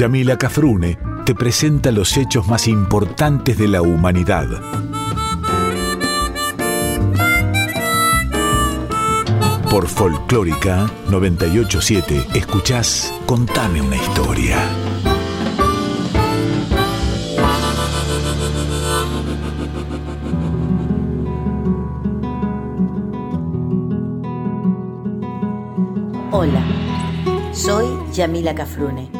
Yamila Cafrune te presenta los hechos más importantes de la humanidad. Por Folclórica 987 escuchás Contame una historia. Hola, soy Yamila Cafrune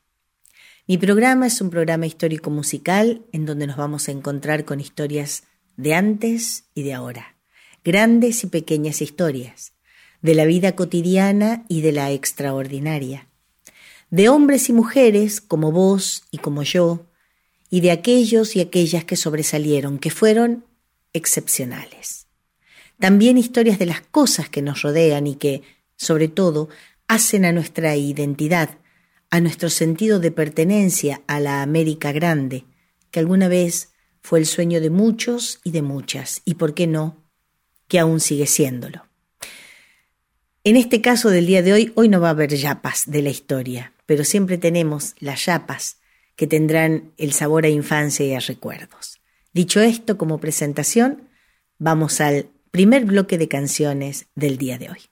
Mi programa es un programa histórico musical en donde nos vamos a encontrar con historias de antes y de ahora, grandes y pequeñas historias, de la vida cotidiana y de la extraordinaria, de hombres y mujeres como vos y como yo, y de aquellos y aquellas que sobresalieron, que fueron excepcionales. También historias de las cosas que nos rodean y que, sobre todo, hacen a nuestra identidad, a nuestro sentido de pertenencia a la América Grande, que alguna vez fue el sueño de muchos y de muchas, y por qué no, que aún sigue siéndolo. En este caso del día de hoy, hoy no va a haber yapas de la historia, pero siempre tenemos las yapas que tendrán el sabor a infancia y a recuerdos. Dicho esto como presentación, vamos al primer bloque de canciones del día de hoy.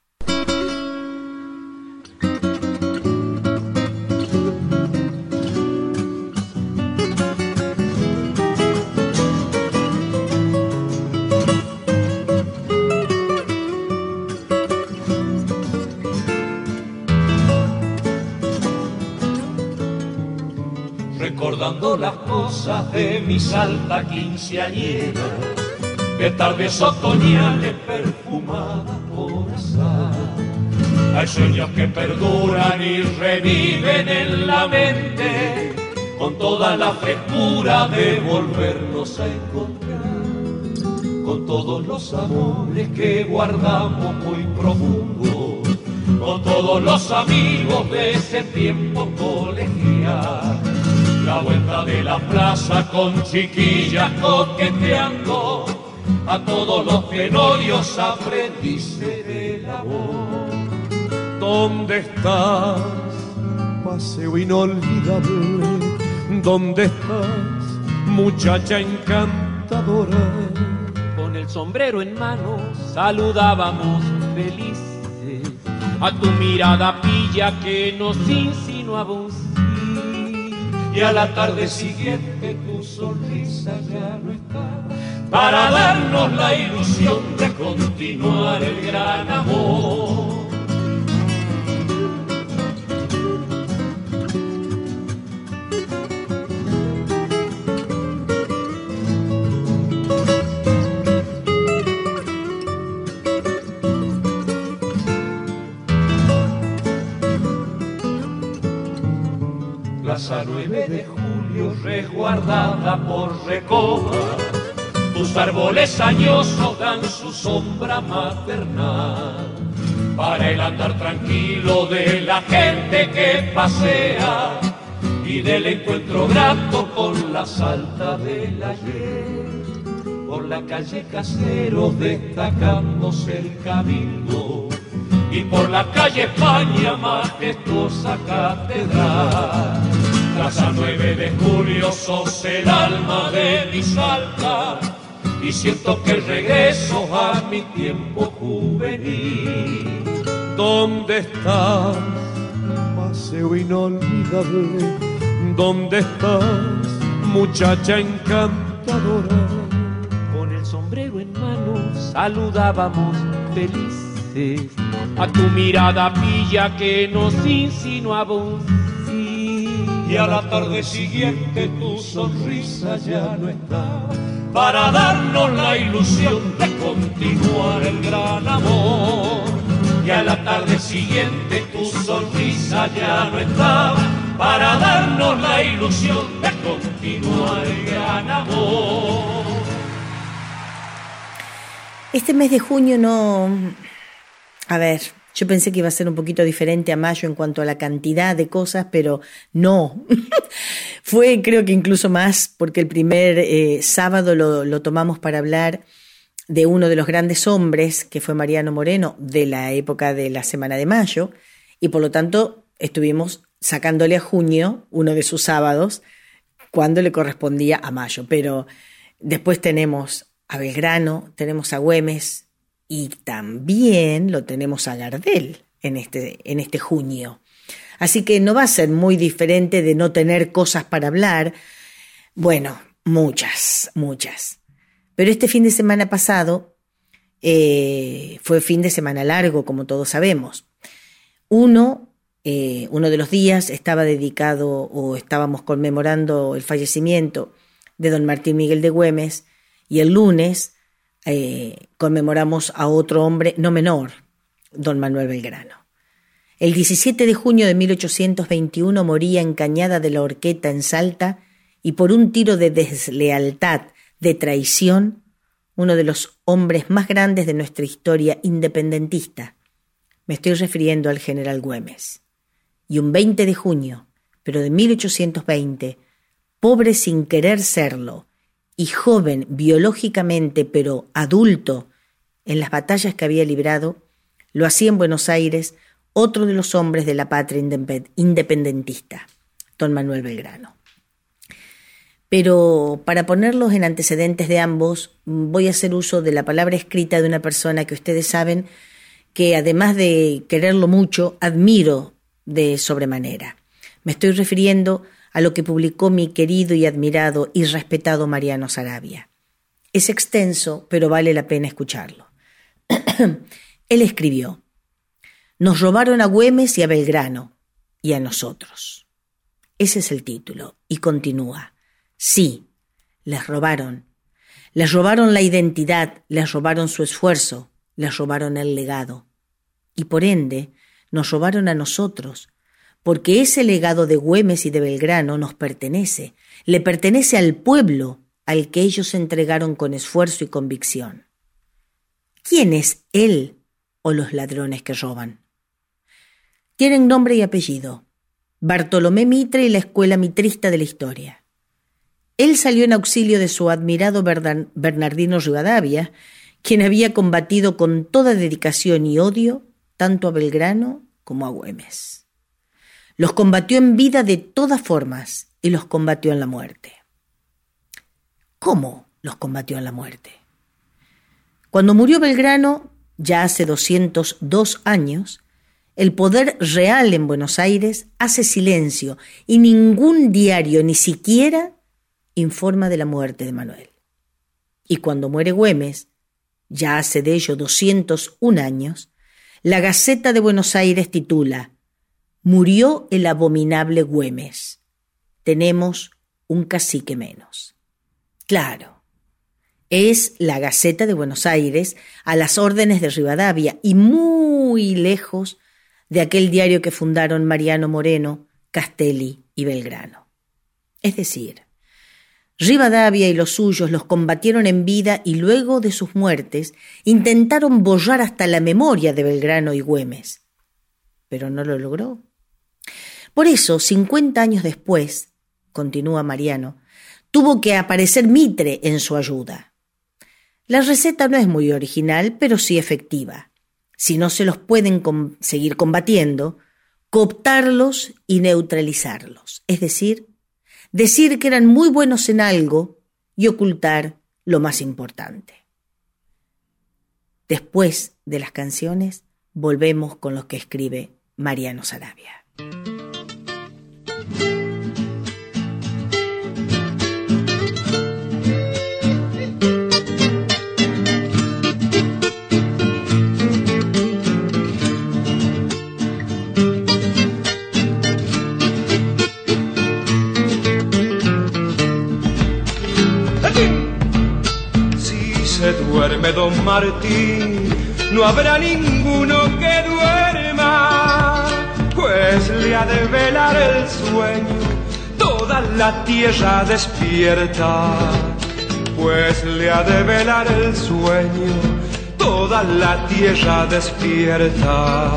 Cosas de mi salta quinceañera, de tardes otoñales perfumadas por azar. Hay sueños que perduran y reviven en la mente, con toda la frescura de volvernos a encontrar, con todos los amores que guardamos muy profundos, con todos los amigos de ese tiempo colegial la vuelta de la plaza con chiquillas coqueteando a todos los penorios aprendices de labor. ¿Dónde estás, paseo inolvidable? ¿Dónde estás, muchacha encantadora? Con el sombrero en mano saludábamos felices a tu mirada pilla que nos insinuaba un y a la tarde siguiente tu sonrisa ya no está para darnos la ilusión de continuar el gran amor. Por recoba, tus árboles añosos dan su sombra maternal para el andar tranquilo de la gente que pasea y del encuentro grato con la salta del ayer. Por la calle Caseros destacándose el cabildo y por la calle España majestuosa catedral. Plaza 9 de julio sos el alma de mi salta y siento que regreso a mi tiempo juvenil. ¿Dónde estás, paseo inolvidable? ¿Dónde estás, muchacha encantadora? Con el sombrero en mano saludábamos felices a tu mirada pilla que nos insinuaba. Y a la tarde siguiente tu sonrisa ya no está para darnos la ilusión de continuar el gran amor. Y a la tarde siguiente tu sonrisa ya no está para darnos la ilusión de continuar el gran amor. Este mes de junio no... A ver, yo pensé que iba a ser un poquito diferente a mayo en cuanto a la cantidad de cosas, pero no. Fue creo que incluso más porque el primer eh, sábado lo, lo tomamos para hablar de uno de los grandes hombres, que fue Mariano Moreno, de la época de la Semana de Mayo, y por lo tanto estuvimos sacándole a junio uno de sus sábados cuando le correspondía a mayo. Pero después tenemos a Belgrano, tenemos a Güemes y también lo tenemos a Gardel en este, en este junio. Así que no va a ser muy diferente de no tener cosas para hablar. Bueno, muchas, muchas. Pero este fin de semana pasado eh, fue fin de semana largo, como todos sabemos. Uno, eh, uno de los días estaba dedicado o estábamos conmemorando el fallecimiento de don Martín Miguel de Güemes y el lunes eh, conmemoramos a otro hombre no menor, don Manuel Belgrano. El 17 de junio de 1821 moría en Cañada de la Horqueta en Salta y por un tiro de deslealtad de traición, uno de los hombres más grandes de nuestra historia independentista. Me estoy refiriendo al general Güemes. Y un 20 de junio, pero de 1820, pobre sin querer serlo, y joven biológicamente pero adulto en las batallas que había librado, lo hacía en Buenos Aires otro de los hombres de la patria independentista, don Manuel Belgrano. Pero para ponerlos en antecedentes de ambos, voy a hacer uso de la palabra escrita de una persona que ustedes saben que además de quererlo mucho, admiro de sobremanera. Me estoy refiriendo a lo que publicó mi querido y admirado y respetado Mariano Sarabia. Es extenso, pero vale la pena escucharlo. Él escribió, Nos robaron a Güemes y a Belgrano, y a nosotros. Ese es el título, y continúa. Sí, les robaron. Les robaron la identidad, les robaron su esfuerzo, les robaron el legado. Y por ende, nos robaron a nosotros, porque ese legado de Güemes y de Belgrano nos pertenece, le pertenece al pueblo al que ellos entregaron con esfuerzo y convicción. ¿Quién es él o los ladrones que roban? Tienen nombre y apellido. Bartolomé Mitre y la escuela mitrista de la historia. Él salió en auxilio de su admirado Bernardino Rivadavia, quien había combatido con toda dedicación y odio tanto a Belgrano como a Güemes. Los combatió en vida de todas formas y los combatió en la muerte. ¿Cómo los combatió en la muerte? Cuando murió Belgrano, ya hace 202 años, el poder real en Buenos Aires hace silencio y ningún diario, ni siquiera informa de la muerte de Manuel. Y cuando muere Güemes, ya hace de ello 201 años, la Gaceta de Buenos Aires titula Murió el abominable Güemes. Tenemos un cacique menos. Claro, es la Gaceta de Buenos Aires a las órdenes de Rivadavia y muy lejos de aquel diario que fundaron Mariano Moreno, Castelli y Belgrano. Es decir, Rivadavia y los suyos los combatieron en vida y luego de sus muertes intentaron borrar hasta la memoria de Belgrano y Güemes. Pero no lo logró. Por eso, cincuenta años después, continúa Mariano, tuvo que aparecer Mitre en su ayuda. La receta no es muy original, pero sí efectiva. Si no se los pueden seguir combatiendo, cooptarlos y neutralizarlos, es decir, decir que eran muy buenos en algo y ocultar lo más importante. Después de las canciones, volvemos con lo que escribe Mariano Sarabia. Duerme don Martín, no habrá ninguno que duerma, pues le ha de velar el sueño. Toda la tierra despierta, pues le ha de velar el sueño, toda la tierra despierta.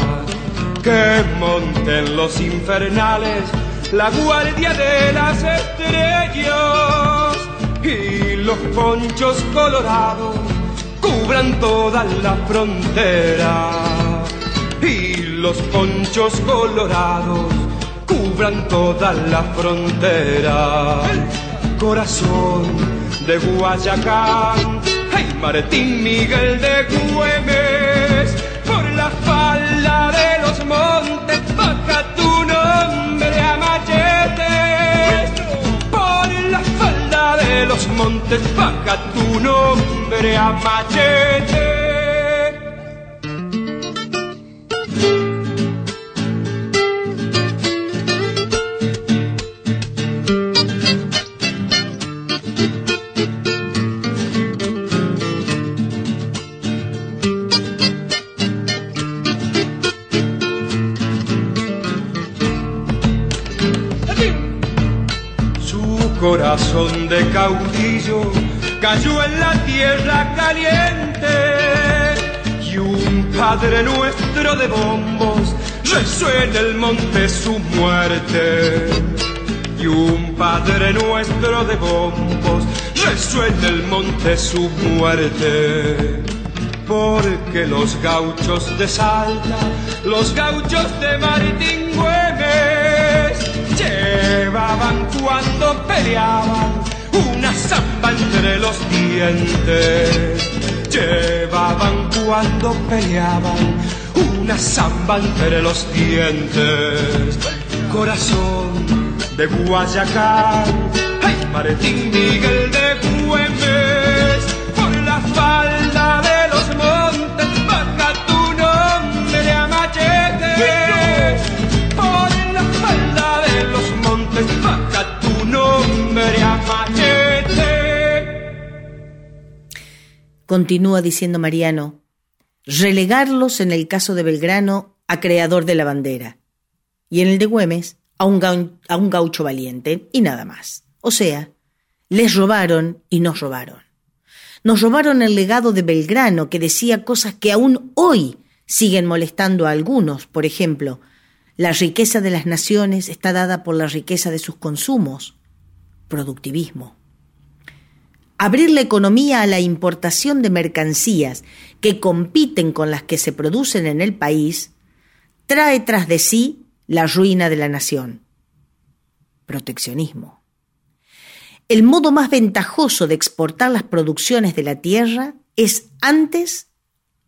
Que monten los infernales la guardia de las estrellas y los ponchos colorados cubran toda la frontera y los ponchos colorados cubran toda la frontera. Corazón de Guayacán, hey Martín Miguel de Güemes, por la falda de los montes baja de los montes baja tu nombre a machete. Corazón de caudillo cayó en la tierra caliente y un Padre nuestro de bombos rezó en el monte su muerte. Y un Padre nuestro de bombos rezó en el monte su muerte. Porque los gauchos de Salta, los gauchos de Martín Güemes, llevaban cuando peleaban una zamba entre los dientes. Llevaban cuando peleaban una zamba entre los dientes. Corazón de Guayacán, ay Martín Miguel de Güemes, por la falda de los montes Continúa diciendo Mariano, relegarlos en el caso de Belgrano a creador de la bandera y en el de Güemes a un, gaucho valiente y nada más. O sea, les robaron y nos robaron. Nos robaron el legado de Belgrano que decía cosas que aún hoy siguen molestando a algunos. Por ejemplo, la riqueza de las naciones está dada por la riqueza de sus consumos. Productivismo abrir la economía a la importación de mercancías que compiten con las que se producen en el país, trae tras de sí la ruina de la nación. Proteccionismo. El modo más ventajoso de exportar las producciones de la tierra es antes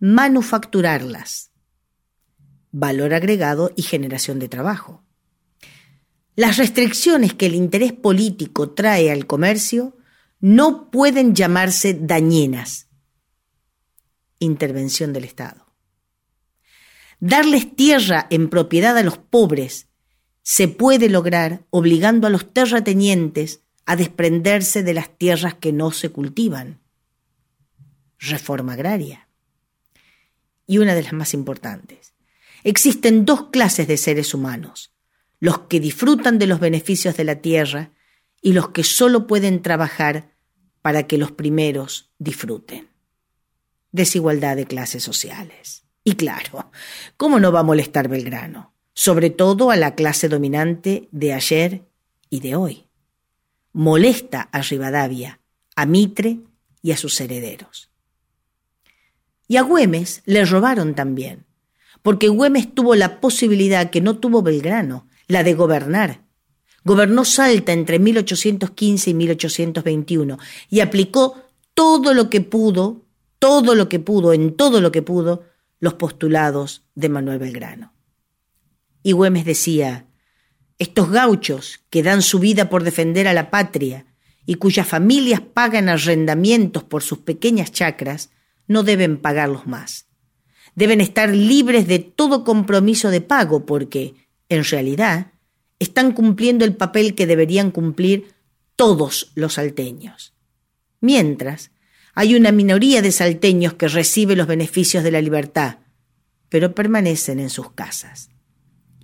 manufacturarlas. Valor agregado y generación de trabajo. Las restricciones que el interés político trae al comercio no pueden llamarse dañinas. Intervención del Estado. Darles tierra en propiedad a los pobres se puede lograr obligando a los terratenientes a desprenderse de las tierras que no se cultivan. Reforma agraria. Y una de las más importantes. Existen dos clases de seres humanos, los que disfrutan de los beneficios de la tierra y los que solo pueden trabajar para que los primeros disfruten. Desigualdad de clases sociales. Y claro, ¿cómo no va a molestar Belgrano? Sobre todo a la clase dominante de ayer y de hoy. Molesta a Rivadavia, a Mitre y a sus herederos. Y a Güemes le robaron también, porque Güemes tuvo la posibilidad que no tuvo Belgrano, la de gobernar gobernó Salta entre 1815 y 1821 y aplicó todo lo que pudo, todo lo que pudo, en todo lo que pudo, los postulados de Manuel Belgrano. Y Güemes decía, estos gauchos que dan su vida por defender a la patria y cuyas familias pagan arrendamientos por sus pequeñas chacras, no deben pagarlos más. Deben estar libres de todo compromiso de pago porque, en realidad, están cumpliendo el papel que deberían cumplir todos los salteños. Mientras, hay una minoría de salteños que recibe los beneficios de la libertad, pero permanecen en sus casas.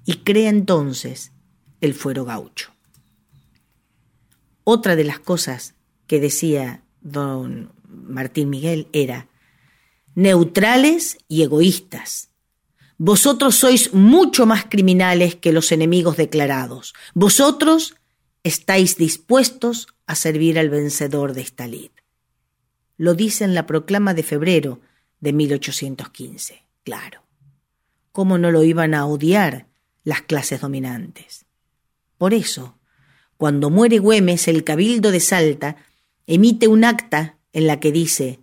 Y crea entonces el fuero gaucho. Otra de las cosas que decía don Martín Miguel era neutrales y egoístas. Vosotros sois mucho más criminales que los enemigos declarados. Vosotros estáis dispuestos a servir al vencedor de esta lid. Lo dice en la proclama de febrero de 1815. Claro. ¿Cómo no lo iban a odiar las clases dominantes? Por eso, cuando muere Güemes, el cabildo de Salta emite un acta en la que dice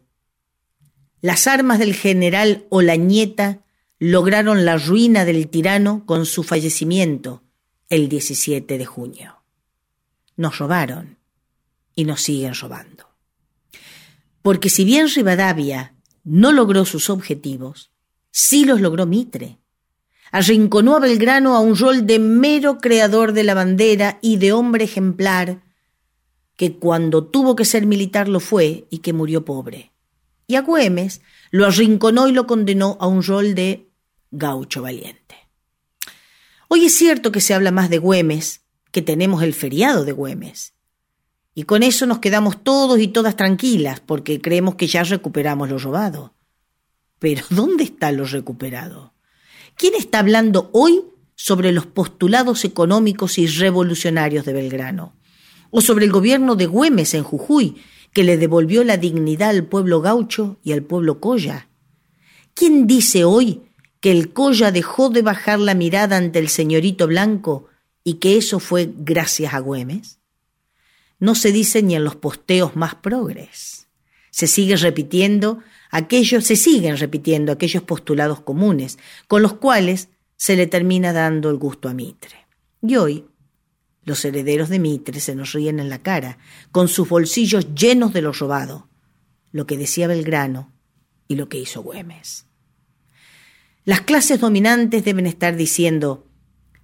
las armas del general Olañeta lograron la ruina del tirano con su fallecimiento el 17 de junio. Nos robaron y nos siguen robando. Porque si bien Rivadavia no logró sus objetivos, sí los logró Mitre. Arrinconó a Belgrano a un rol de mero creador de la bandera y de hombre ejemplar, que cuando tuvo que ser militar lo fue y que murió pobre. Y a Güemes lo arrinconó y lo condenó a un rol de gaucho valiente. Hoy es cierto que se habla más de Güemes, que tenemos el feriado de Güemes. Y con eso nos quedamos todos y todas tranquilas, porque creemos que ya recuperamos lo robado. Pero ¿dónde está lo recuperado? ¿Quién está hablando hoy sobre los postulados económicos y revolucionarios de Belgrano? ¿O sobre el gobierno de Güemes en Jujuy, que le devolvió la dignidad al pueblo gaucho y al pueblo colla? ¿Quién dice hoy que el colla dejó de bajar la mirada ante el señorito blanco y que eso fue gracias a Güemes? no se dice ni en los posteos más progres. Se sigue repitiendo aquellos, se siguen repitiendo aquellos postulados comunes, con los cuales se le termina dando el gusto a Mitre. Y hoy, los herederos de Mitre se nos ríen en la cara, con sus bolsillos llenos de lo robado, lo que decía Belgrano y lo que hizo Güemes. Las clases dominantes deben estar diciendo,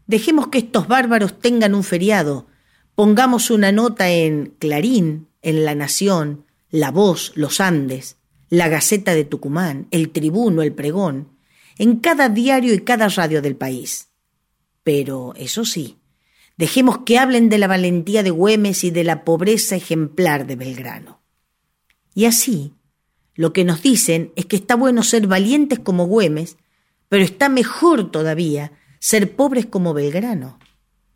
dejemos que estos bárbaros tengan un feriado, Pongamos una nota en Clarín, en La Nación, La Voz, Los Andes, La Gaceta de Tucumán, El Tribuno, El Pregón, en cada diario y cada radio del país. Pero, eso sí, dejemos que hablen de la valentía de Güemes y de la pobreza ejemplar de Belgrano. Y así, lo que nos dicen es que está bueno ser valientes como Güemes, pero está mejor todavía ser pobres como Belgrano.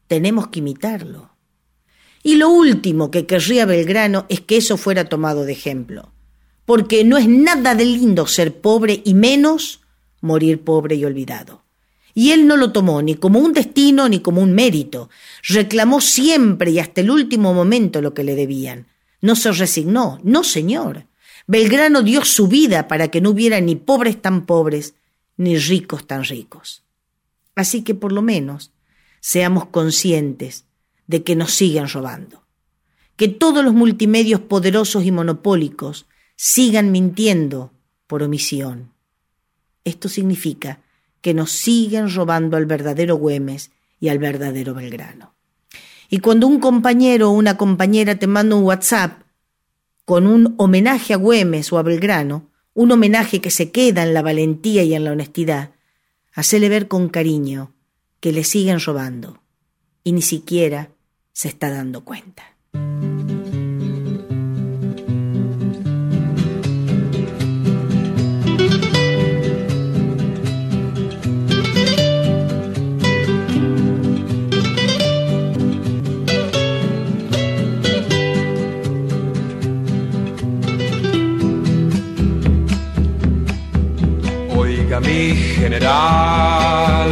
Tenemos que imitarlo. Y lo último que querría Belgrano es que eso fuera tomado de ejemplo, porque no es nada de lindo ser pobre y menos morir pobre y olvidado. Y él no lo tomó ni como un destino ni como un mérito. Reclamó siempre y hasta el último momento lo que le debían. No se resignó, no señor. Belgrano dio su vida para que no hubiera ni pobres tan pobres, ni ricos tan ricos. Así que por lo menos seamos conscientes de que nos sigan robando. Que todos los multimedios poderosos y monopólicos sigan mintiendo por omisión. Esto significa que nos siguen robando al verdadero Güemes y al verdadero Belgrano. Y cuando un compañero o una compañera te manda un WhatsApp con un homenaje a Güemes o a Belgrano, un homenaje que se queda en la valentía y en la honestidad, hacele ver con cariño que le siguen robando y ni siquiera se está dando cuenta. Oiga mi general,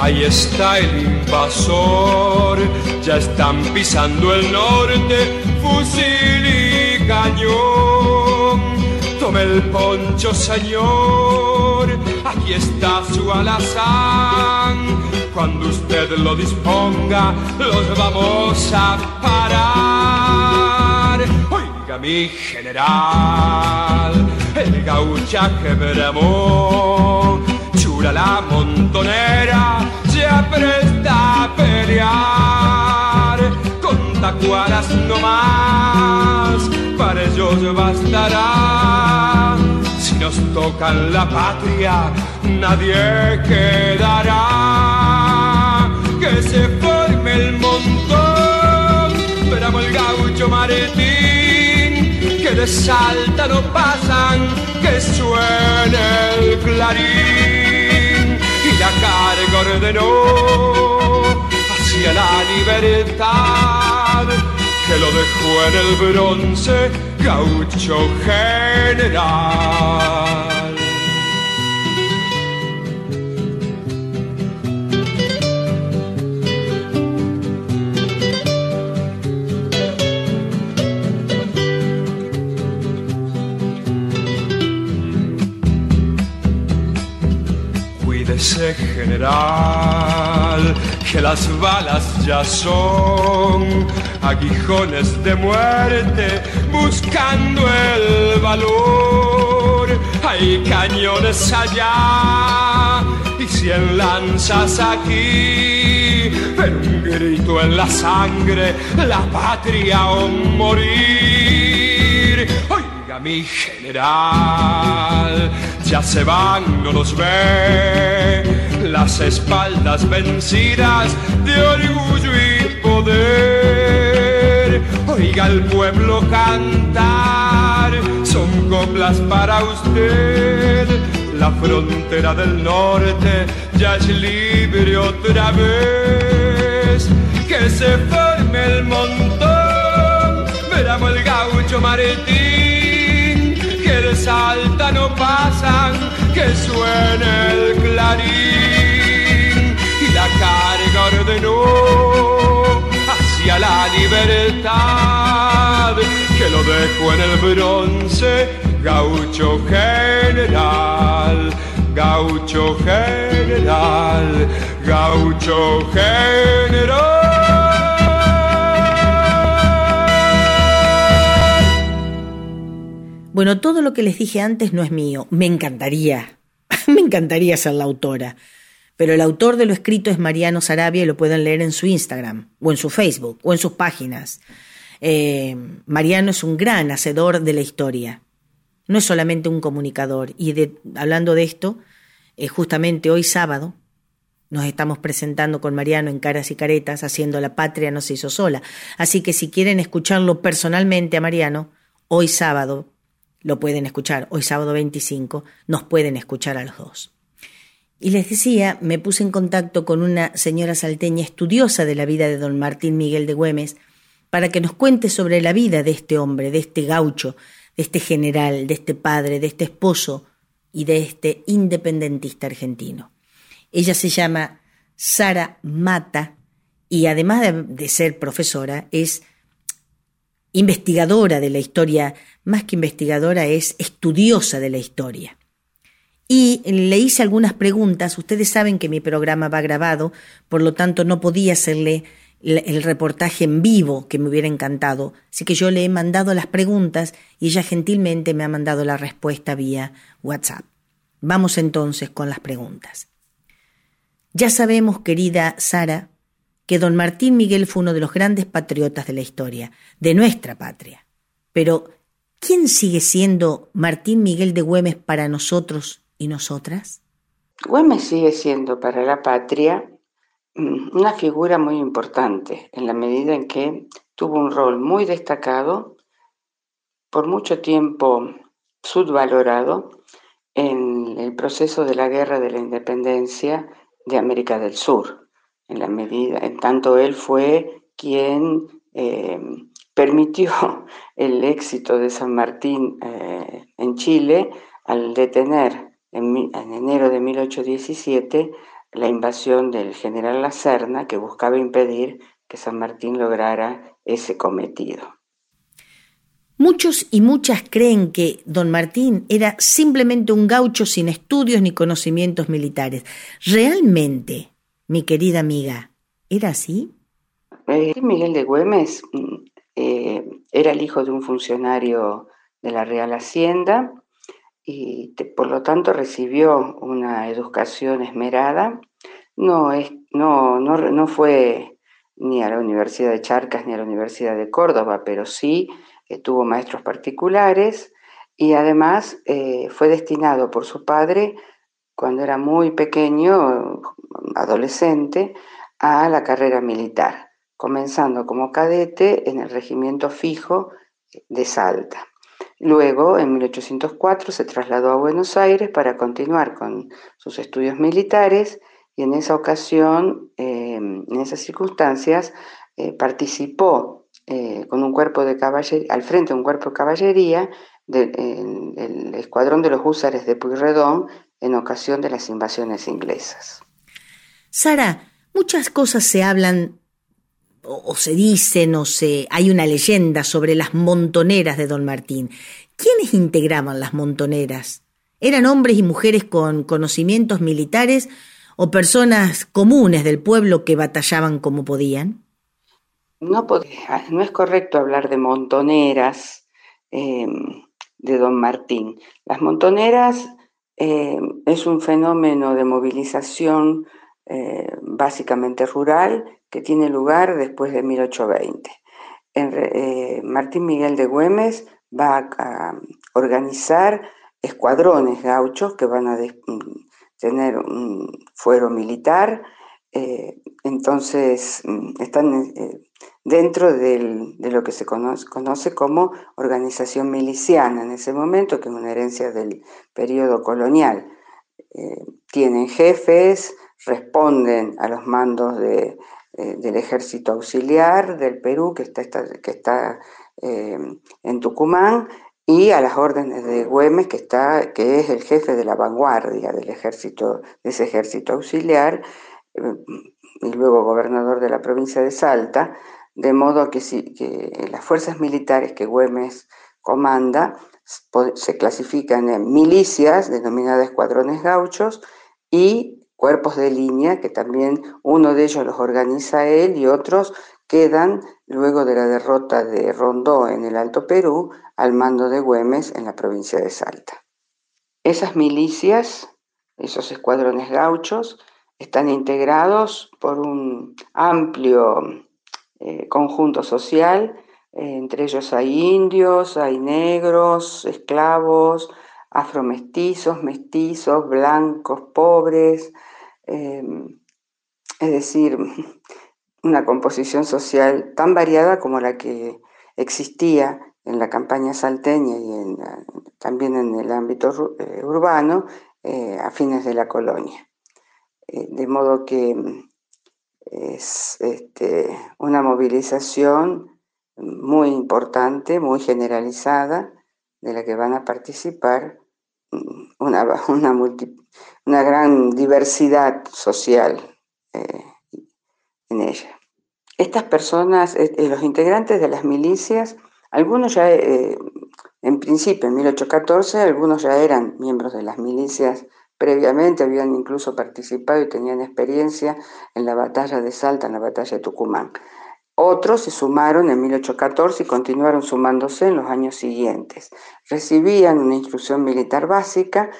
ahí está el invasor ya están pisando el norte, fusil y cañón. Tome el poncho, señor, aquí está su alazán. Cuando usted lo disponga, los vamos a parar. Oiga, mi general, el gauchaje bramó, chura la montonera, se apresta a pelear tacuaras no más, para ellos bastará. Si nos tocan la patria, nadie quedará. Que se forme el montón, pero el gaucho gaucho Martín, que de Salta no pasan, que suene el clarín. Y la carga ordenó hacia la libertad, que lo dejó en el bronce gaucho general. General, que las balas ya son aguijones de muerte buscando el valor. Hay cañones allá y cien lanzas aquí, pero un grito en la sangre, la patria o morir. Oiga mi general ya se van, no los ve, las espaldas vencidas de orgullo y poder. Oiga el pueblo cantar, son coplas para usted. La frontera del norte ya es libre otra vez. Que se forme el montón, veramos el gaucho Martín salta no pasan, que suene el clarín y la carga ordenó hacia la libertad, que lo dejó en el bronce, gaucho general, gaucho general, gaucho general. Bueno, todo lo que les dije antes no es mío. Me encantaría, me encantaría ser la autora. Pero el autor de lo escrito es Mariano Sarabia y lo pueden leer en su Instagram, o en su Facebook, o en sus páginas. Eh, Mariano es un gran hacedor de la historia. No es solamente un comunicador. Y hablando de esto, eh, justamente hoy sábado nos estamos presentando con Mariano en Caras y Caretas haciendo La Patria no se hizo sola. Así que si quieren escucharlo personalmente a Mariano, hoy sábado lo pueden escuchar, hoy sábado 25, nos pueden escuchar a los dos. Y les decía, me puse en contacto con una señora salteña estudiosa de la vida de don Martín Miguel de Güemes para que nos cuente sobre la vida de este hombre, de este gaucho, de este general, de este padre, de este esposo y de este independentista argentino. Ella se llama Sara Mata y además de, de ser profesora es investigadora de la historia, más que investigadora, es estudiosa de la historia. Y le hice algunas preguntas, ustedes saben que mi programa va grabado, por lo tanto no podía hacerle el reportaje en vivo que me hubiera encantado, así que yo le he mandado las preguntas y ella gentilmente me ha mandado la respuesta vía WhatsApp. Vamos entonces con las preguntas. Ya sabemos, querida Sara, que don Martín Miguel fue uno de los grandes patriotas de la historia, de nuestra patria. Pero, ¿quién sigue siendo Martín Miguel de Güemes para nosotros y nosotras? Güemes sigue siendo para la patria mm, una figura muy importante en la medida en que tuvo un rol muy destacado, por mucho tiempo subvalorado, en el proceso de la guerra de la independencia de América del Sur en la medida, en tanto él fue quien eh, permitió el éxito de San Martín eh, en Chile al detener en, enero de 1817 la invasión del general La Serna que buscaba impedir que San Martín lograra ese cometido. Muchos y muchas creen que don Martín era simplemente un gaucho sin estudios ni conocimientos militares. ¿Realmente mi querida amiga, ¿era así? Eh, Miguel de Güemes mm, eh, era el hijo de un funcionario de la Real Hacienda y por lo tanto recibió una educación esmerada. No, es, no, no, fue ni a la Universidad de Charcas ni a la Universidad de Córdoba, pero sí eh, tuvo maestros particulares y además fue destinado por su padre cuando era muy pequeño, adolescente, a la carrera militar, comenzando como cadete en el regimiento fijo de Salta. Luego, en 1804, se trasladó a Buenos Aires para continuar con sus estudios militares y en esa ocasión, eh, en esas circunstancias, eh, participó eh, con un cuerpo de caballería, al frente de un cuerpo de caballería del escuadrón de los húsares de Puyredón en ocasión de las invasiones inglesas. Sara, muchas cosas se hablan o, se dicen o se hay una leyenda sobre las montoneras de Don Martín. ¿Quiénes integraban las montoneras? ¿Eran hombres y mujeres con conocimientos militares o personas comunes del pueblo que batallaban como podían? No, no es correcto hablar de montoneras em, de don Martín. Las montoneras em, es un fenómeno de movilización eh, básicamente rural que tiene lugar después de 1820. Eh, Martín Miguel de Güemes va a organizar escuadrones gauchos que van a tener un fuero militar, eh, entonces mm, están eh, dentro de lo que se conoce, como organización miliciana en ese momento, que es una herencia del periodo colonial. Eh, tienen jefes, responden a los mandos del ejército auxiliar del Perú, que está, está en Tucumán, y a las órdenes de Güemes, que, está, que es el jefe de la vanguardia del ejército, de ese ejército auxiliar, eh, y luego gobernador de la provincia de Salta, de modo que, las fuerzas militares que Güemes comanda se clasifican en milicias, denominadas escuadrones gauchos, y cuerpos de línea, que también uno de ellos los organiza él y otros quedan, luego de la derrota de Rondó en el Alto Perú, al mando de Güemes en la provincia de Salta. Esas milicias, esos escuadrones gauchos, están integrados por un amplio eh, conjunto social, eh, entre ellos hay indios, hay negros, esclavos, afromestizos, mestizos, blancos, pobres, eh, es decir, una composición social tan variada como la que existía en la campaña salteña y también en el ámbito eh, urbano a fines de la colonia. De modo que es este, una movilización muy importante, muy generalizada, de la que van a participar mm, una, una, una gran diversidad social en ella. Estas personas, eh, eh, los integrantes de las milicias, algunos ya, eh, en principio, en 1814, algunos ya eran miembros de las milicias previamente, habían incluso participado y tenían experiencia en la batalla de Salta, en la batalla de Tucumán. Otros se sumaron en 1814 y continuaron sumándose en los años siguientes. Recibían una instrucción militar básica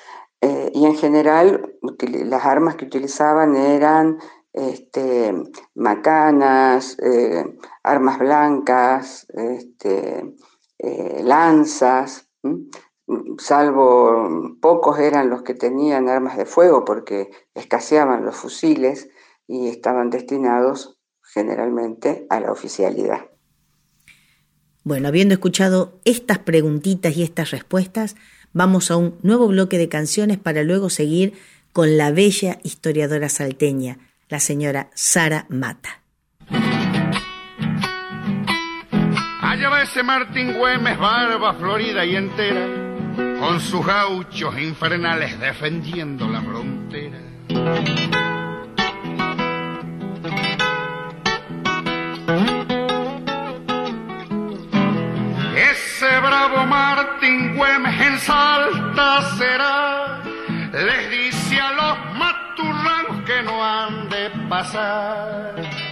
y en general las armas que utilizaban eran este, macanas, eh, armas blancas, este, eh, lanzas, salvo pocos eran los que tenían armas de fuego porque escaseaban los fusiles y estaban destinados generalmente a la oficialidad. Bueno, habiendo escuchado estas preguntitas y estas respuestas, vamos a un nuevo bloque de canciones para luego seguir con la bella historiadora salteña, la señora Sara Mata. Allá va ese Martín Güemes, barba florida y entera, con sus gauchos infernales defendiendo la frontera. Ese bravo Martín Güemes en Salta será, les dice a los maturranos que no han de pasar.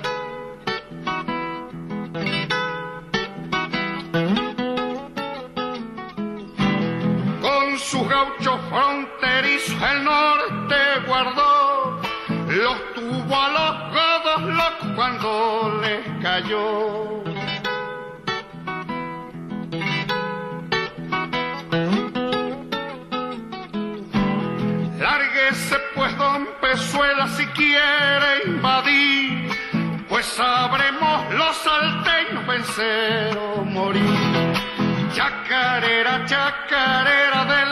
Con sus gauchos fronterizos el norte guardó, los tuvo a los godos locos cuando les cayó. Lárguese pues don Pezuela si quiere invadir, pues sabremos los cero morir. Chacarera, chacarera de la libertad, ya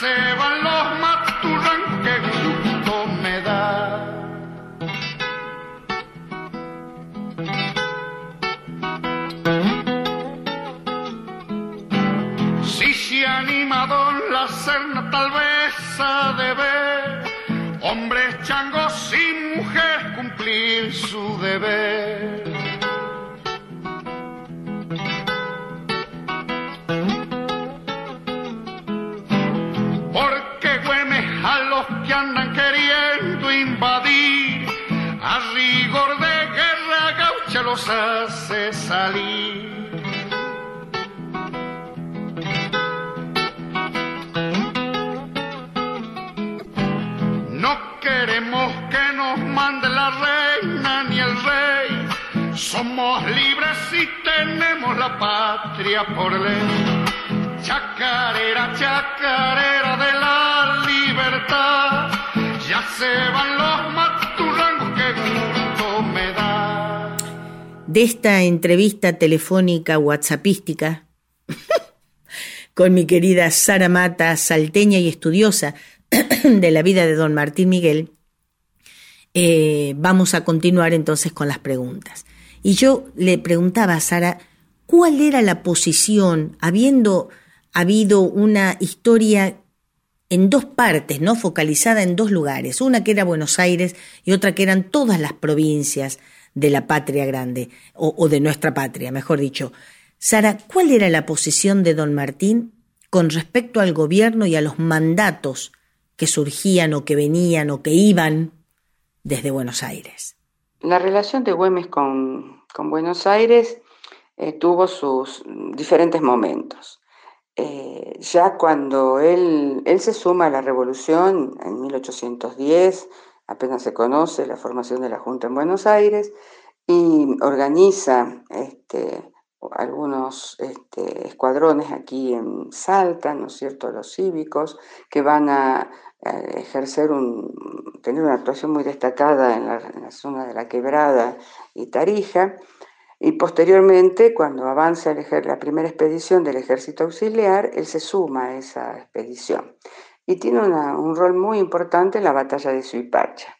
se van los maturran, que gusto me da. Si se ha animado la cerna tal vez a de ver, hombres changos y mujeres cumplir su deber. Hace salir. No queremos que nos mande la reina ni el rey. Somos libres y tenemos la patria por ley. Chacarera, chacarera de la libertad. Ya se van los maturrangos que. De esta entrevista telefónica whatsappística con mi querida Sara Mata, salteña y estudiosa de la vida de don Martín Miguel, eh, vamos a continuar entonces con las preguntas. Y yo le preguntaba a Sara, ¿cuál era la posición, habiendo habido una historia en dos partes, ¿no? Focalizada en dos lugares, una que era Buenos Aires y otra que eran todas las provincias de la patria grande, o, de nuestra patria, mejor dicho. Sara, ¿cuál era la posición de don Martín con respecto al gobierno y a los mandatos que surgían o que venían o que iban desde Buenos Aires? La relación de Güemes con, con Buenos Aires eh, tuvo sus diferentes momentos. Eh, ya cuando él, él se suma a la revolución en 1810, apenas se conoce la formación de la Junta en Buenos Aires y organiza este, algunos este, escuadrones aquí en Salta, ¿no es cierto?, los cívicos, que van a, ejercer un, tener una actuación muy destacada en la, zona de la Quebrada y Tarija, y posteriormente, cuando avanza la primera expedición del ejército auxiliar, él se suma a esa expedición y tiene un rol muy importante en la batalla de Suipacha,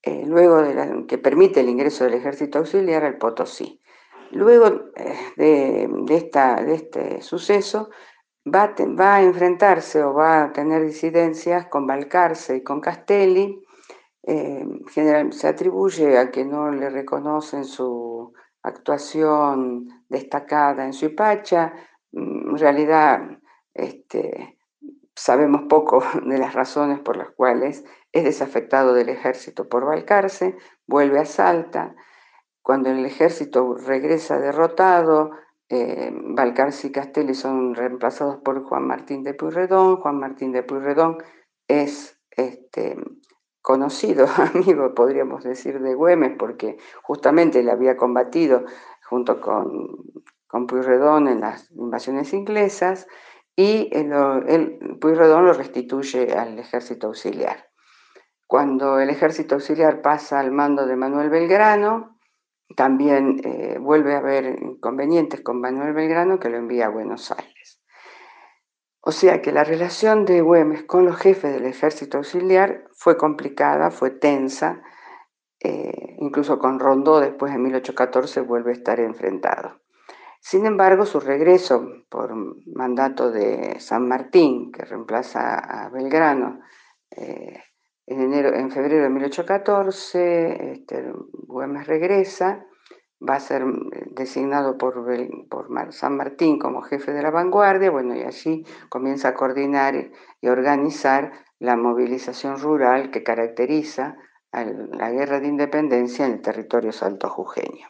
eh, luego de la, que permite el ingreso del ejército auxiliar al Potosí. Luego eh, de, esta, de este suceso, va, va, a enfrentarse o va a tener disidencias con Balcarce y con Castelli. Eh, general, se atribuye a que no le reconocen su actuación destacada en Suipacha. Mm, en realidad, este, sabemos poco de las razones por las cuales es desafectado del ejército por Balcarce, vuelve a Salta. Cuando el ejército regresa derrotado, eh, Balcarce y Castelli son reemplazados por Juan Martín de Puyredón. Juan Martín de Puyredón es este, conocido amigo, podríamos decir, de Güemes, porque justamente le había combatido junto con, con Puyredón en las invasiones inglesas y el, el, Puyredón lo restituye al ejército auxiliar. Cuando el ejército auxiliar pasa al mando de Manuel Belgrano, también eh, vuelve a haber inconvenientes con Manuel Belgrano que lo envía a Buenos Aires. O sea que la relación de Güemes con los jefes del ejército auxiliar fue complicada, fue tensa, eh, incluso con Rondó después en 1814 vuelve a estar enfrentado. Sin embargo, su regreso por mandato de San Martín, que reemplaza a Belgrano, eh, en, enero, en febrero de 1814, este, Güemes regresa, va a ser eh, designado por, San Martín como jefe de la vanguardia, bueno, y allí comienza a coordinar y organizar la movilización rural que caracteriza a la guerra de independencia en el territorio salto-jujeño.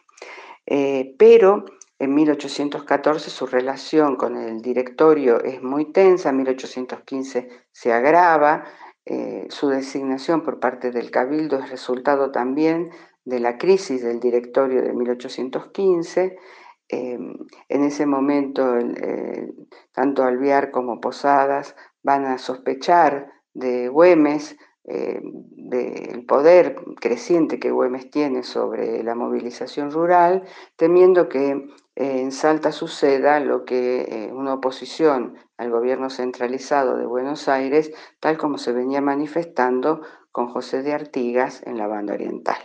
Eh, pero en 1814 su relación con el directorio es muy tensa, en 1815 se agrava, eh, su designación por parte del Cabildo es resultado también de la crisis del directorio de 1815. Eh, en ese momento, tanto Alvear como Posadas van a sospechar de Güemes eh, del poder creciente que Güemes tiene sobre la movilización rural, temiendo que en Salta suceda lo que eh, una oposición al gobierno centralizado de Buenos Aires, tal como se venía manifestando con José de Artigas en la banda oriental.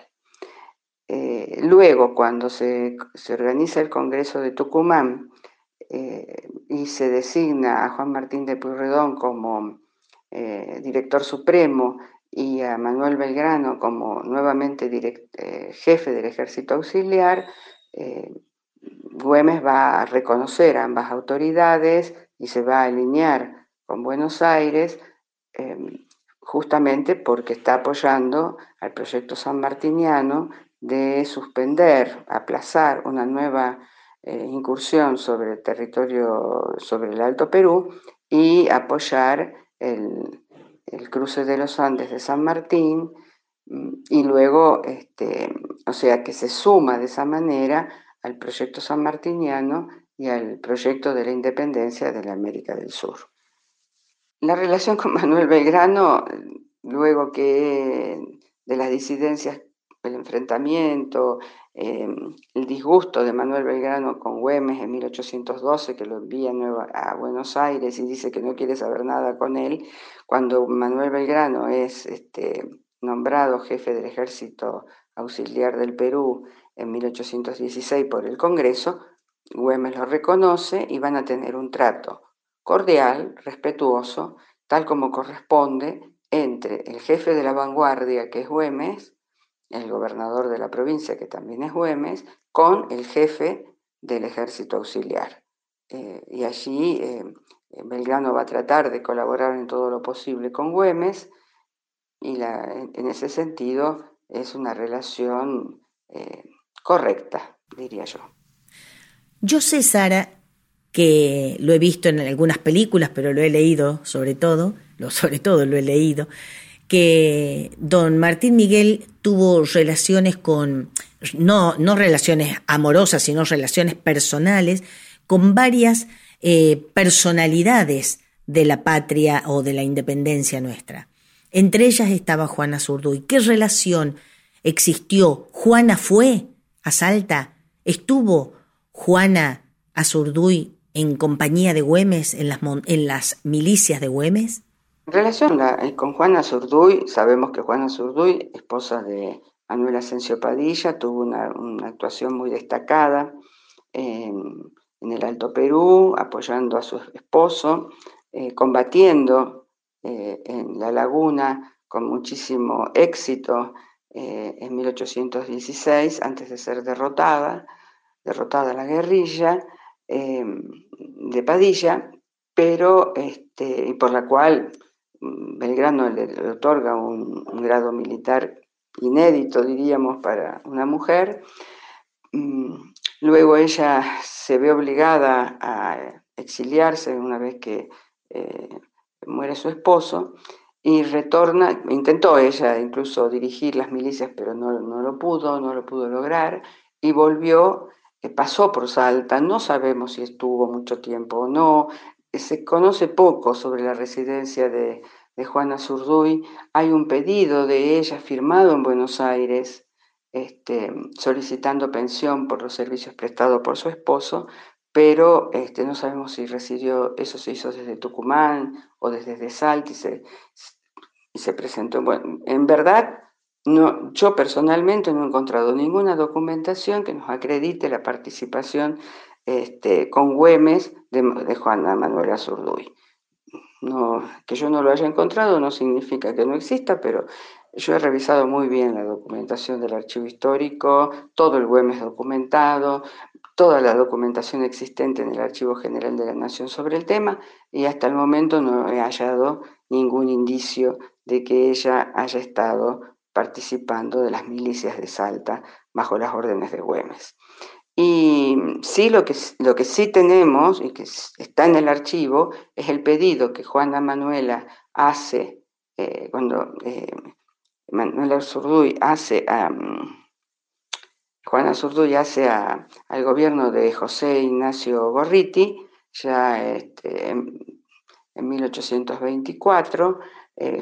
luego, cuando se, organiza el Congreso de Tucumán y se designa a Juan Martín de Puyredón como eh, director supremo, y a Manuel Belgrano como nuevamente eh, jefe del ejército auxiliar, eh, Güemes va a reconocer a ambas autoridades y se va a alinear con Buenos Aires justamente porque está apoyando al proyecto sanmartiniano de suspender, aplazar una nueva incursión sobre el territorio, sobre el Alto Perú y apoyar el, cruce de los Andes de San Martín mm, y luego, este, o sea, que se suma de esa manera al proyecto sanmartiniano y al proyecto de la independencia de la América del Sur. La relación con Manuel Belgrano, luego que de las disidencias, el enfrentamiento, Em, el disgusto de Manuel Belgrano con Güemes en 1812, que lo envía a Buenos Aires y dice que no quiere saber nada con él, cuando Manuel Belgrano es este, nombrado jefe del ejército auxiliar del Perú en 1816 por el Congreso, Güemes lo reconoce y van a tener un trato cordial, respetuoso, tal como corresponde entre el jefe de la vanguardia, que es Güemes, el gobernador de la provincia, que también es Güemes, con el jefe del ejército auxiliar. Eh, y allí eh, Belgrano va a tratar de colaborar en todo lo posible con Güemes y en ese sentido es una relación eh, correcta, diría yo. Yo sé, Sara, que lo he visto en algunas películas, pero lo he leído sobre todo, lo, sobre todo lo he leído, que don Martín Miguel tuvo relaciones con, no, no relaciones amorosas, sino relaciones personales con varias eh, personalidades de la patria o de la independencia nuestra. Entre ellas estaba Juana Zurduy. ¿Qué relación existió? ¿Juana fue a Salta? ¿Estuvo Juana Azurduy en compañía de Güemes, en las, milicias de Güemes? En relación eh, con Juana Zurduy, sabemos que Juana Zurduy, esposa de Manuel Asensio Padilla, tuvo una, actuación muy destacada en, el Alto Perú, apoyando a su esposo, eh, combatiendo eh, en la laguna con muchísimo éxito en 1816, antes de ser derrotada, derrotada la guerrilla de Padilla, pero este, y por la cual Belgrano le, otorga un, grado militar inédito, diríamos, para una mujer. Mm, luego ella se ve obligada a exiliarse una vez que eh, muere su esposo y retorna, intentó ella incluso dirigir las milicias, pero no, lo pudo, no lo pudo lograr, y volvió, eh, pasó por Salta, no sabemos si estuvo mucho tiempo o no, se conoce poco sobre la residencia de, Juana Zurduy. Hay un pedido de ella firmado en Buenos Aires este, solicitando pensión por los servicios prestados por su esposo, pero este, no sabemos si residió, eso se hizo desde Tucumán o desde Salta y se, se presentó. Bueno, en verdad, yo personalmente no he encontrado ninguna documentación que nos acredite la participación este, con Güemes de, Juana Manuela Zurduy. Que yo no lo haya encontrado no significa que no exista, pero yo he revisado muy bien la documentación del archivo histórico, todo el Güemes documentado, toda la documentación existente en el Archivo General de la Nación sobre el tema y hasta el momento no he hallado ningún indicio de que ella haya estado participando de las milicias de Salta bajo las órdenes de Güemes. Y sí, lo que, lo que sí tenemos y que está en el archivo es el pedido que Juana Manuela hace, eh, cuando eh, Manuela Zurduy hace a... Juana Zurduy hace al gobierno de José Ignacio Gorriti, ya este, en, 1824, eh,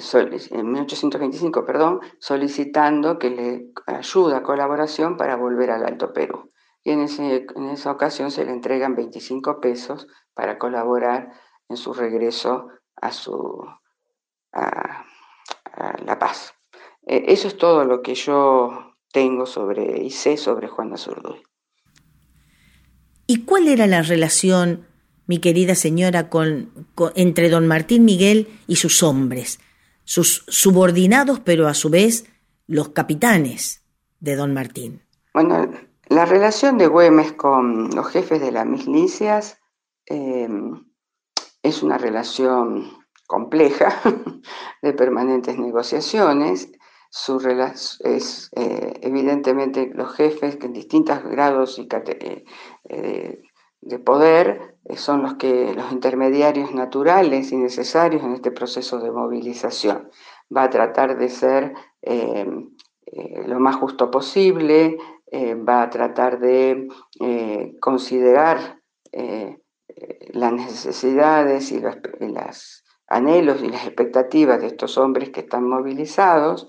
en 1825, perdón, solicitando que le ayuda, colaboración para volver al Alto Perú. Y en, esa ocasión se le entregan 25 pesos para colaborar en su regreso a, su, a, La Paz. E, eso es todo lo que yo tengo sobre y sé sobre Juana Zurduy. ¿Y cuál era la relación, mi querida señora, entre don Martín Miguel y sus hombres, sus subordinados, pero a su vez los capitanes de don Martín? Bueno, la relación de Güemes con los jefes de las milicias em, es una relación compleja de permanentes negociaciones. Su es eh, evidentemente los jefes que en distintos grados y eh, eh, de poder son los que los intermediarios naturales y necesarios en este proceso de movilización. Va a tratar de ser em, lo más justo posible, va a tratar de considerar las necesidades y los anhelos y las expectativas de estos hombres que están movilizados.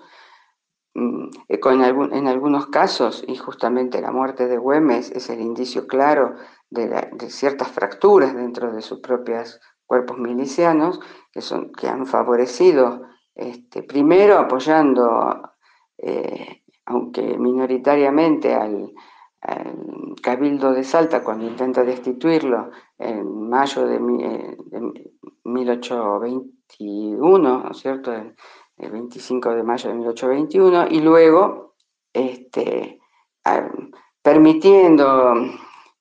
Mm, en algunos casos, y justamente la muerte de Güemes es el indicio claro de, ciertas fracturas dentro de sus propios cuerpos milicianos que, son, que han favorecido, este, primero apoyando aunque minoritariamente al, Cabildo de Salta cuando intenta destituirlo en mayo de, 1821, ¿no es cierto? El, 25 de mayo de 1821, y luego este, permitiendo,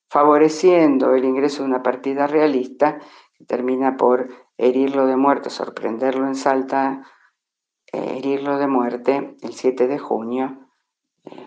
favoreciendo el ingreso de una partida realista que termina por herirlo de muerte, sorprenderlo en Salta, herirlo de muerte el 7 de junio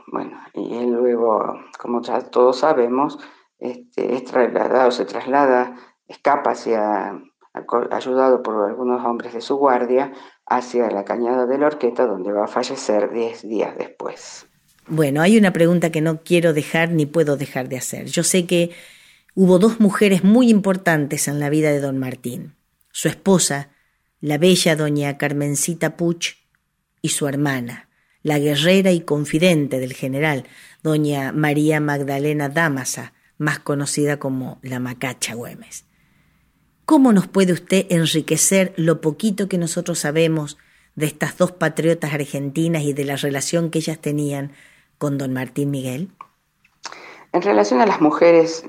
bueno, y él luego, como ya todos sabemos, este, es trasladado, se traslada, escapa hacia, ayudado por algunos hombres de su guardia, hacia la cañada de la Orqueta, donde va a fallecer 10 días después. Bueno, hay una pregunta que no quiero dejar ni puedo dejar de hacer. Yo sé que hubo dos mujeres muy importantes en la vida de don Martín. Su esposa, la bella doña Carmencita Puch, y su hermana, la guerrera y confidente del general, doña María Magdalena Dámasa, más conocida como la Macacha Güemes. ¿Cómo nos puede usted enriquecer lo poquito que nosotros sabemos de estas dos patriotas argentinas y de la relación que ellas tenían con don Martín Miguel? En relación a las mujeres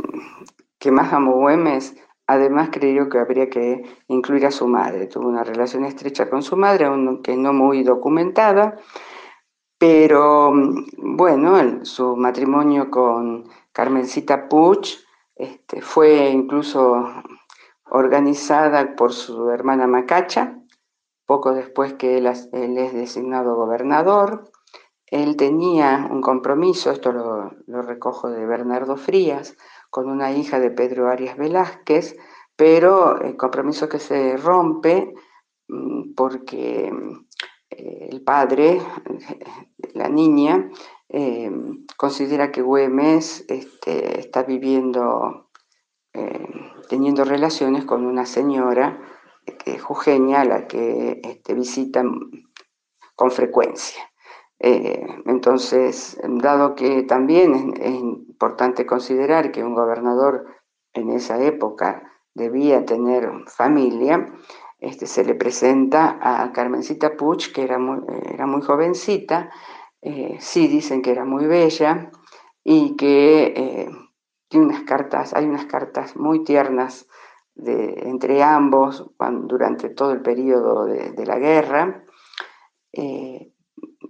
que más amó Güemes, además creyó que habría que incluir a su madre. Tuvo una relación estrecha con su madre, aunque no muy documentada, pero bueno, su matrimonio con Carmencita Puch este, fue incluso organizada por su hermana Macacha, poco después que él, es designado gobernador. Él tenía un compromiso, esto lo, recojo de Bernardo Frías, con una hija de Pedro Arias Velázquez, pero el compromiso que se rompe mm, porque eh, el padre, la niña, eh, considera que Güemes este, está viviendo, eh, teniendo relaciones con una señora que jujeña, a la que este, visita con frecuencia. entonces, dado que también es, importante considerar que un gobernador en esa época debía tener familia, este, se le presenta a Carmencita Puch, que era muy, era muy jovencita, eh, sí dicen que era muy bella y que eh, hay unas cartas muy tiernas entre ambos durante todo el periodo de, la guerra. Eh,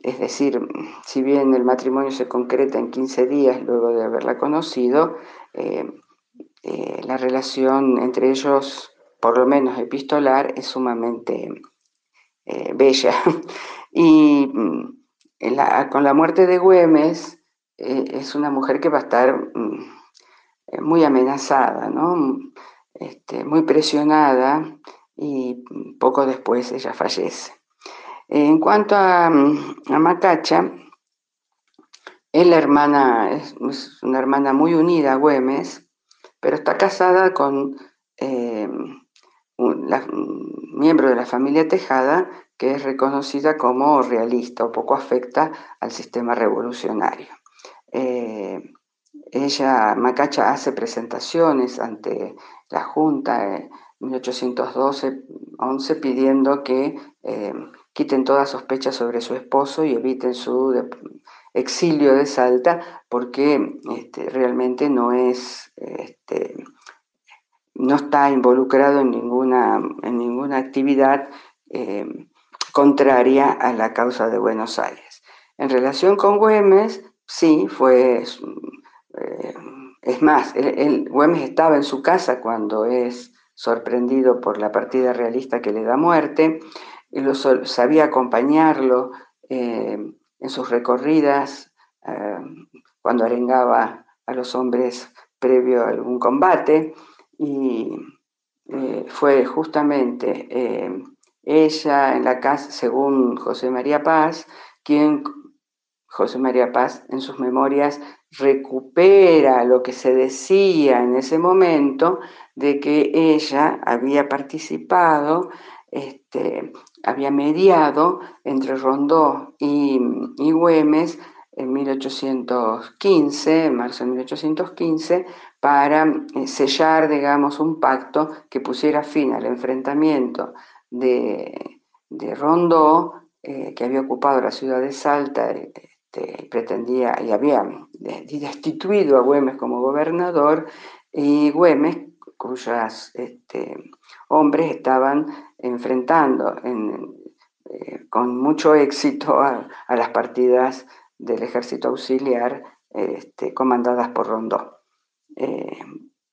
es decir, si bien el matrimonio se concreta en 15 días luego de haberla conocido, la relación entre ellos por lo menos epistolar, es sumamente eh, bella. y mm, con la muerte de Güemes, eh, es una mujer que va a estar mm, eh, muy amenazada, este, muy presionada, y poco después ella fallece. En cuanto a, mm, Macacha, es la hermana, es, una hermana muy unida a Güemes, pero está casada con miembro de la familia Tejada, que es reconocida como realista o poco afecta al sistema revolucionario. Eh, ella, Macacha, hace presentaciones ante la Junta en 1812-11 pidiendo que eh, quiten toda sospecha sobre su esposo y eviten su exilio de Salta porque este, realmente no es este, no está involucrado en ninguna, en ninguna actividad eh, contraria a la causa de Buenos Aires. En relación con Güemes, sí, fue, eh, es más, Güemes estaba en su casa cuando es sorprendido por la partida realista que le da muerte, y lo, sabía acompañarlo eh, en sus recorridas, cuando arengaba a los hombres previo a algún combate, y eh, fue justamente eh, ella en la casa, según José María Paz, quien José María Paz en sus memorias recupera lo que se decía en ese momento de que ella había participado, este, había mediado entre Rondó y, y Güemes en 1815, en marzo de 1815, para eh, sellar, digamos, un pacto que pusiera fin al enfrentamiento de, Rondó, eh, que había ocupado la ciudad de Salta, este, pretendía y había destituido a Güemes como gobernador, y Güemes, cuyos este, hombres estaban enfrentando eh, con mucho éxito a las partidas del ejército auxiliar este, comandadas por Rondó. Eh,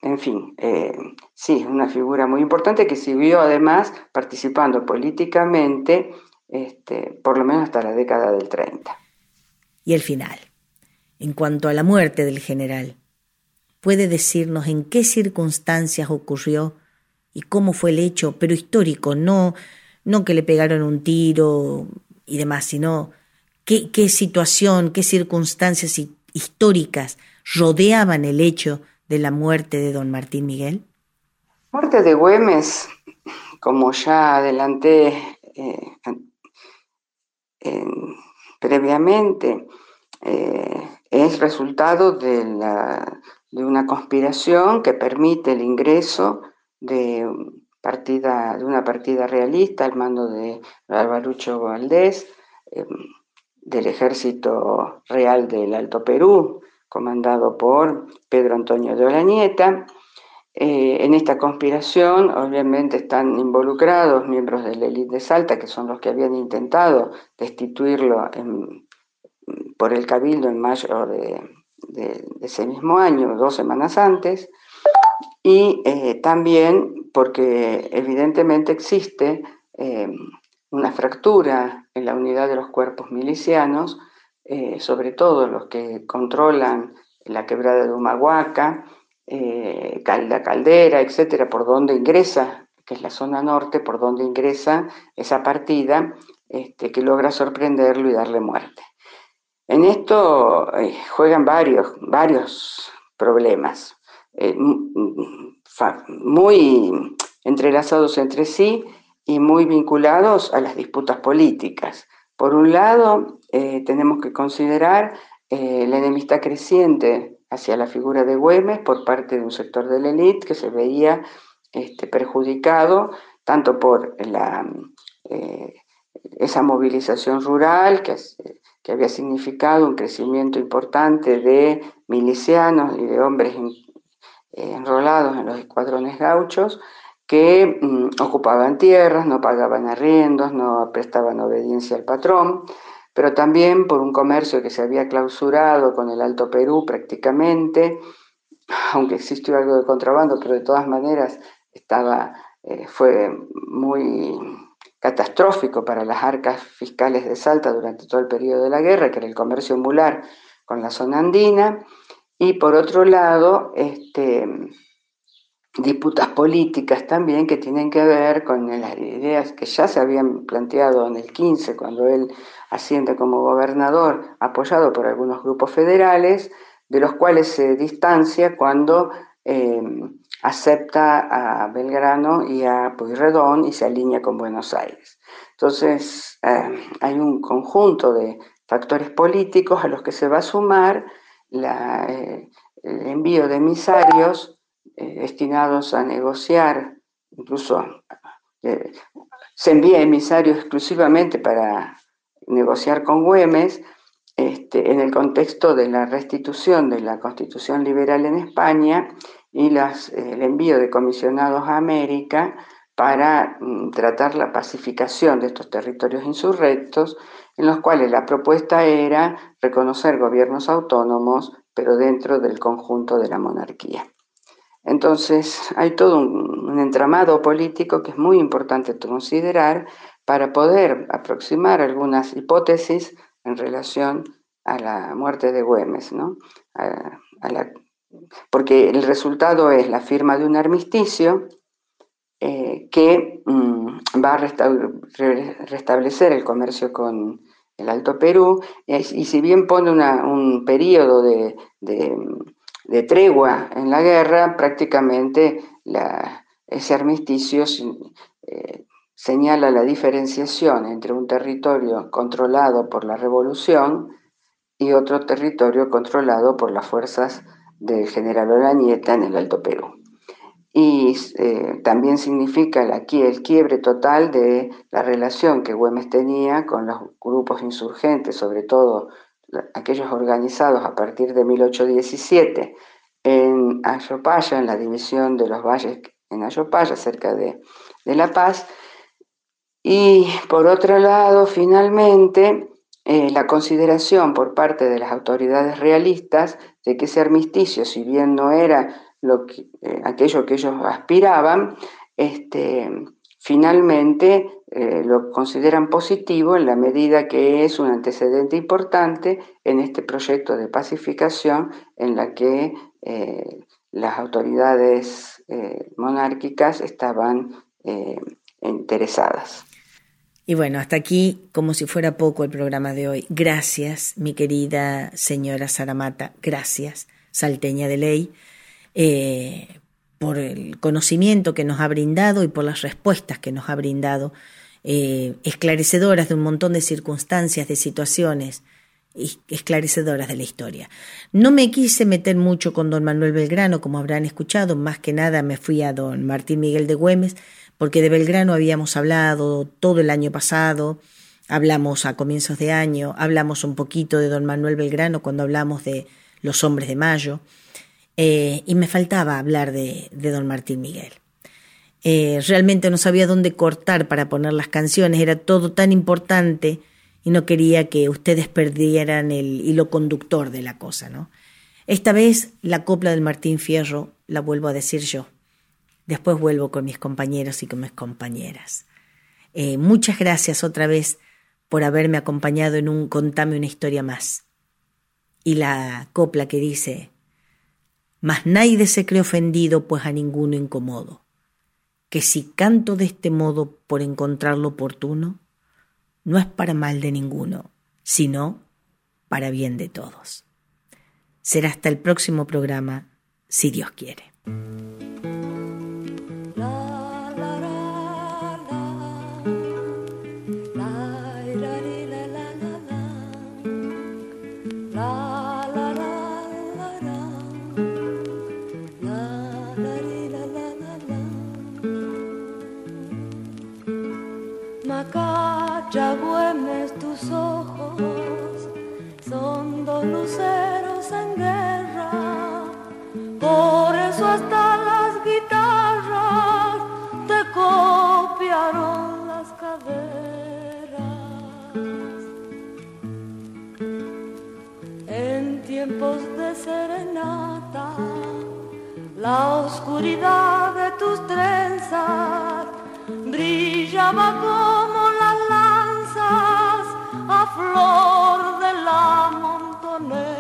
en fin, eh, sí, una figura muy importante que siguió además participando políticamente por lo menos hasta la década del 30. Y el final, en cuanto a la muerte del general, ¿puede decirnos en qué circunstancias ocurrió y cómo fue el hecho, pero histórico, no, no que le pegaron un tiro y demás, sino qué, situación, qué circunstancias históricas rodeaban el hecho de la muerte de don Martín Miguel? Muerte de Güemes, como ya adelanté eh, previamente, eh, es resultado de, de, una conspiración que permite el ingreso de una partida realista al mando de Alvarucho Valdés, eh, del Ejército Real del Alto Perú, comandado por Pedro Antonio de Olañeta. Eh, en esta conspiración, obviamente, están involucrados miembros de la élite de Salta, que son los que habían intentado destituirlo por el Cabildo en mayo de, ese mismo año, dos semanas antes, y eh, también porque evidentemente existe eh, una fractura en la unidad de los cuerpos milicianos, sobre todo los que controlan la quebrada de Humahuaca, eh, Calda Caldera, etcétera, por donde ingresa, que es la zona norte, por donde ingresa esa partida este, que logra sorprenderlo y darle muerte. En esto eh, juegan varios, varios problemas, muy entrelazados entre sí y muy vinculados a las disputas políticas. Por un lado, eh, tenemos que considerar eh, la enemistad creciente hacia la figura de Güemes por parte de un sector de la élite que se veía este, perjudicado tanto por la, eh, esa movilización rural que, que, había significado un crecimiento importante de milicianos y de hombres enrolados en los escuadrones gauchos, que mm, ocupaban tierras, no pagaban arriendos, no prestaban obediencia al patrón, pero también por un comercio que se había clausurado con el Alto Perú prácticamente, aunque existió algo de contrabando, pero de todas maneras estaba, eh, fue muy catastrófico para las arcas fiscales de Salta durante todo el periodo de la guerra, que era el comercio mular con la zona andina, y por otro lado, este, disputas políticas también que tienen que ver con las ideas que ya se habían planteado en el 15, cuando él asciende como gobernador, apoyado por algunos grupos federales, de los cuales se distancia cuando eh, acepta a Belgrano y a Pueyrredón y se alinea con Buenos Aires. Entonces, eh, hay un conjunto de factores políticos a los que se va a sumar eh, el envío de emisarios destinados a negociar, incluso se envía emisarios exclusivamente para negociar con Güemes, este, en el contexto de la restitución de la Constitución liberal en España y las, el envío de comisionados a América para mm, tratar la pacificación de estos territorios insurrectos, en los cuales la propuesta era reconocer gobiernos autónomos, pero dentro del conjunto de la monarquía. Entonces, hay todo un entramado político que es muy importante considerar para poder aproximar algunas hipótesis en relación a la muerte de Güemes, ¿no? porque el resultado es la firma de un armisticio eh, que mm, va a restablecer el comercio con el Alto Perú, y, si bien pone un periodo de, tregua en la guerra, prácticamente ese armisticio eh, señala la diferenciación entre un territorio controlado por la revolución y otro territorio controlado por las fuerzas del general Olañeta en el Alto Perú. Y eh, también significa aquí el quiebre total de la relación que Güemes tenía con los grupos insurgentes, sobre todo aquellos organizados a partir de 1817 en Ayopaya, en la división de los valles en Ayopaya, cerca de, de La Paz, y por otro lado, finalmente, eh, la consideración por parte de las autoridades realistas de que ese armisticio, si bien no era lo eh, aquello que ellos aspiraban, este, finalmente eh, lo consideran positivo en la medida que es un antecedente importante en este proyecto de pacificación en la que las autoridades monárquicas estaban interesadas. Y bueno, hasta aquí, como si fuera poco el programa de hoy. Gracias, mi querida señora Saramata, gracias, salteña de ley, eh, por el conocimiento que nos ha brindado y por las respuestas que nos ha brindado, eh, esclarecedoras de un montón de circunstancias, de situaciones esclarecedoras de la historia. No me quise meter mucho con don Manuel Belgrano, como habrán escuchado, más que nada me fui a don Martín Miguel de Güemes, porque de Belgrano habíamos hablado todo el año pasado, hablamos a comienzos de año, hablamos un poquito de don Manuel Belgrano cuando hablamos de los hombres de mayo, eh, y me faltaba hablar de, don Martín Miguel. Eh, realmente no sabía dónde cortar para poner las canciones, era todo tan importante y no quería que ustedes perdieran el hilo conductor de la cosa, ¿no? Esta vez la copla del Martín Fierro la vuelvo a decir yo. Después vuelvo con mis compañeros y con mis compañeras. Eh, muchas gracias otra vez por haberme acompañado en un Contame una historia más. Y la copla que dice, Mas nadie se cree ofendido, pues a ninguno incomodo, que si canto de este modo por encontrarlo oportuno, no es para mal de ninguno, sino para bien de todos. Será hasta el próximo programa, si Dios quiere. ya duermes tus ojos, son dos luceros en guerra, por eso hasta las guitarras te copiaron las caderas. En tiempos de serenata, la oscuridad de tus trenzas brillaba con a flor de la montonera.